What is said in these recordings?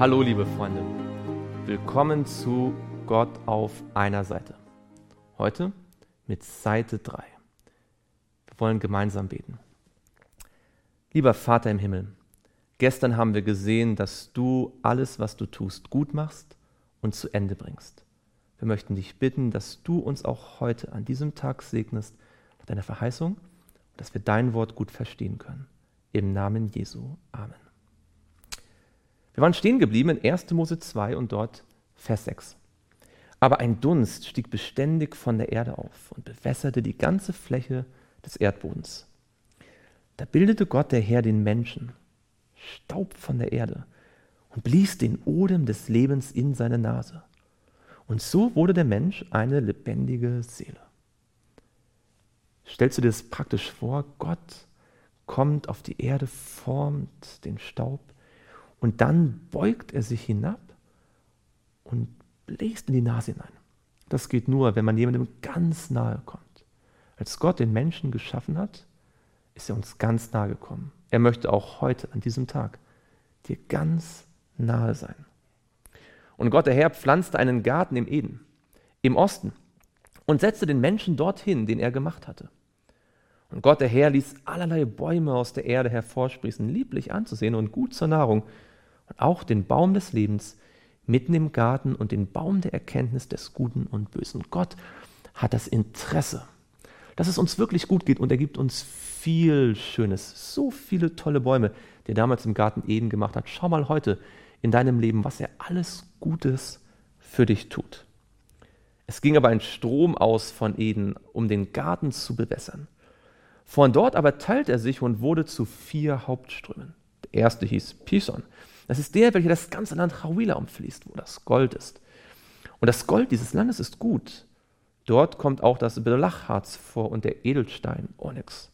Hallo liebe Freunde, willkommen zu Gott auf einer Seite. Heute mit Seite 3. Wir wollen gemeinsam beten. Lieber Vater im Himmel, gestern haben wir gesehen, dass du alles, was du tust, gut machst und zu Ende bringst. Wir möchten dich bitten, dass du uns auch heute an diesem Tag segnest mit deiner Verheißung, dass wir dein Wort gut verstehen können. Im Namen Jesu. Amen. Wir waren stehen geblieben in 1. Mose 2 und dort Vers 6. Aber ein Dunst stieg beständig von der Erde auf und bewässerte die ganze Fläche des Erdbodens. Da bildete Gott der Herr den Menschen, Staub von der Erde, und blies den Odem des Lebens in seine Nase. Und so wurde der Mensch eine lebendige Seele. Stellst du dir das praktisch vor? Gott kommt auf die Erde, formt den Staub und dann beugt er sich hinab und bläst in die Nase hinein. Das geht nur, wenn man jemandem ganz nahe kommt. Als Gott den Menschen geschaffen hat, ist er uns ganz nahe gekommen. Er möchte auch heute, an diesem Tag, dir ganz nahe sein. Und Gott der Herr pflanzte einen Garten im Eden, im Osten, und setzte den Menschen dorthin, den er gemacht hatte. Und Gott der Herr ließ allerlei Bäume aus der Erde hervorsprießen, lieblich anzusehen und gut zur Nahrung, auch den Baum des Lebens mitten im Garten und den Baum der Erkenntnis des Guten und Bösen. Gott hat das Interesse, dass es uns wirklich gut geht und er gibt uns viel Schönes, so viele tolle Bäume, die er damals im Garten Eden gemacht hat. Schau mal heute in deinem Leben, was er alles Gutes für dich tut. Es ging aber ein Strom aus von Eden, um den Garten zu bewässern. Von dort aber teilte er sich und wurde zu vier Hauptströmen. Der erste hieß Pison. Das ist der, welcher das ganze Land Hawila umfließt, wo das Gold ist. Und das Gold dieses Landes ist gut. Dort kommt auch das Belachharz vor und der Edelstein Onyx.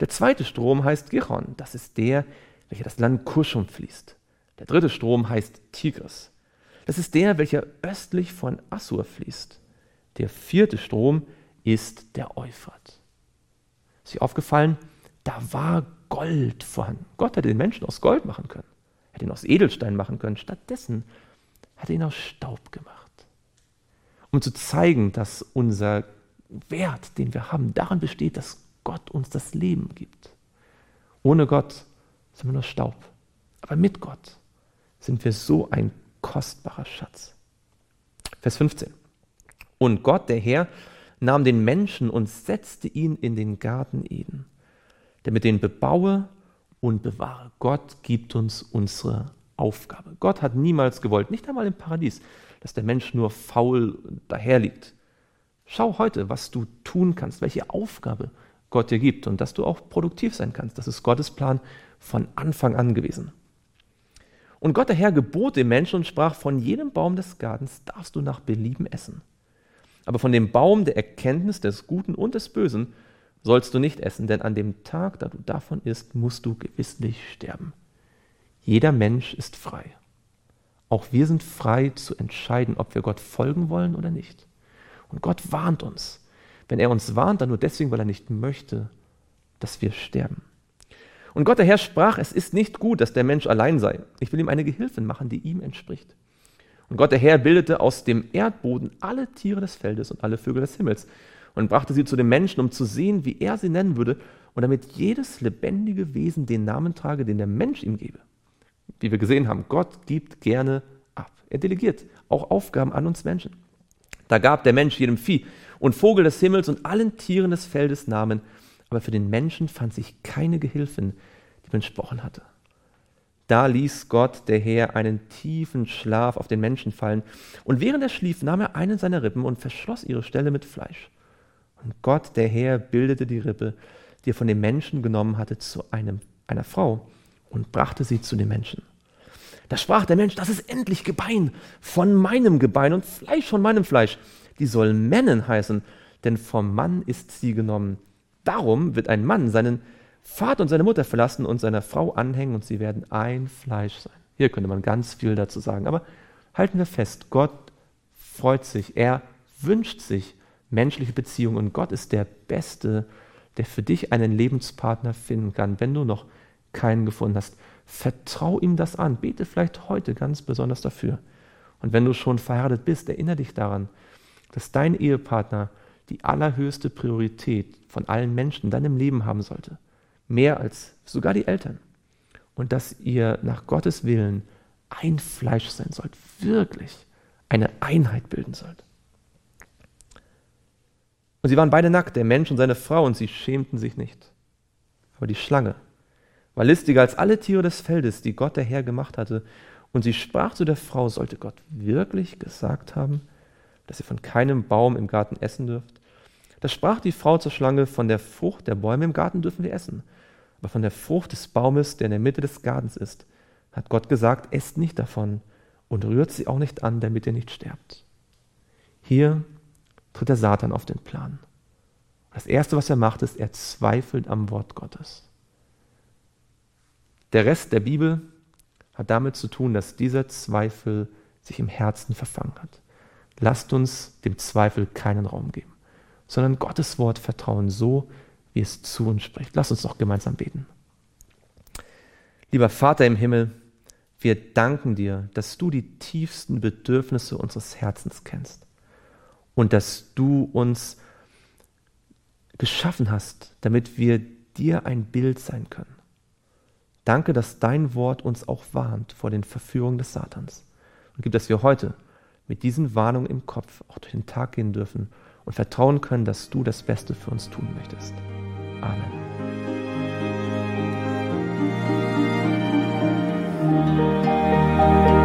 Der zweite Strom heißt Gichon. Das ist der, welcher das Land Kusch umfließt. Der dritte Strom heißt Tigris. Das ist der, welcher östlich von Assur fließt. Der vierte Strom ist der Euphrat. Ist dir aufgefallen? Da war Gold vorhanden. Gott hätte den Menschen aus Gold machen können hätte ihn aus Edelstein machen können. Stattdessen hat er ihn aus Staub gemacht. Um zu zeigen, dass unser Wert, den wir haben, daran besteht, dass Gott uns das Leben gibt. Ohne Gott sind wir nur Staub. Aber mit Gott sind wir so ein kostbarer Schatz. Vers 15. Und Gott, der Herr, nahm den Menschen und setzte ihn in den Garten Eden, damit den bebaue und bewahre. Gott gibt uns unsere Aufgabe. Gott hat niemals gewollt, nicht einmal im Paradies, dass der Mensch nur faul daherliegt. Schau heute, was du tun kannst, welche Aufgabe Gott dir gibt und dass du auch produktiv sein kannst. Das ist Gottes Plan von Anfang an gewesen. Und Gott der Herr gebot dem Menschen und sprach, von jedem Baum des Gartens darfst du nach Belieben essen. Aber von dem Baum der Erkenntnis des Guten und des Bösen sollst du nicht essen, denn an dem Tag, da du davon isst, musst du gewisslich sterben. Jeder Mensch ist frei. Auch wir sind frei zu entscheiden, ob wir Gott folgen wollen oder nicht. Und Gott warnt uns. Wenn er uns warnt, dann nur deswegen, weil er nicht möchte, dass wir sterben. Und Gott der Herr sprach, es ist nicht gut, dass der Mensch allein sei. Ich will ihm eine Gehilfin machen, die ihm entspricht. Und Gott der Herr bildete aus dem Erdboden alle Tiere des Feldes und alle Vögel des Himmels und brachte sie zu dem Menschen, um zu sehen, wie er sie nennen würde, und damit jedes lebendige Wesen den Namen trage, den der Mensch ihm gebe. Wie wir gesehen haben, Gott gibt gerne ab. Er delegiert auch Aufgaben an uns Menschen. Da gab der Mensch jedem Vieh und Vogel des Himmels und allen Tieren des Feldes Namen, aber für den Menschen fand sich keine Gehilfin, die man gesprochen hatte. Da ließ Gott, der Herr, einen tiefen Schlaf auf den Menschen fallen, und während er schlief, nahm er einen seiner Rippen und verschloss ihre Stelle mit Fleisch. Und Gott, der Herr, bildete die Rippe, die er von dem Menschen genommen hatte, zu einem, einer Frau und brachte sie zu dem Menschen. Da sprach der Mensch, das ist endlich Gebein von meinem Gebein und Fleisch von meinem Fleisch. Die soll Männen heißen, denn vom Mann ist sie genommen. Darum wird ein Mann seinen Vater und seine Mutter verlassen und seiner Frau anhängen und sie werden ein Fleisch sein. Hier könnte man ganz viel dazu sagen, aber halten wir fest, Gott freut sich, er wünscht sich, menschliche Beziehungen. Und Gott ist der Beste, der für dich einen Lebenspartner finden kann, wenn du noch keinen gefunden hast. Vertrau ihm das an. Bete vielleicht heute ganz besonders dafür. Und wenn du schon verheiratet bist, erinnere dich daran, dass dein Ehepartner die allerhöchste Priorität von allen Menschen in deinem Leben haben sollte. Mehr als sogar die Eltern. Und dass ihr nach Gottes Willen ein Fleisch sein sollt. Wirklich eine Einheit bilden sollt. Und sie waren beide nackt, der Mensch und seine Frau, und sie schämten sich nicht. Aber die Schlange war listiger als alle Tiere des Feldes, die Gott der Herr gemacht hatte, und sie sprach zu der Frau, sollte Gott wirklich gesagt haben, dass ihr von keinem Baum im Garten essen dürft? Da sprach die Frau zur Schlange, von der Frucht der Bäume im Garten dürfen wir essen, aber von der Frucht des Baumes, der in der Mitte des Gartens ist, hat Gott gesagt, esst nicht davon und rührt sie auch nicht an, damit ihr nicht sterbt. Hier tritt der Satan auf den Plan. Das Erste, was er macht, ist, er zweifelt am Wort Gottes. Der Rest der Bibel hat damit zu tun, dass dieser Zweifel sich im Herzen verfangen hat. Lasst uns dem Zweifel keinen Raum geben, sondern Gottes Wort vertrauen so, wie es zu uns spricht. Lasst uns noch gemeinsam beten. Lieber Vater im Himmel, wir danken dir, dass du die tiefsten Bedürfnisse unseres Herzens kennst und dass du uns geschaffen hast, damit wir dir ein Bild sein können. Danke, dass dein Wort uns auch warnt vor den Verführungen des Satans. Und gib, dass wir heute mit diesen Warnungen im Kopf auch durch den Tag gehen dürfen und vertrauen können, dass du das Beste für uns tun möchtest. Amen. Musik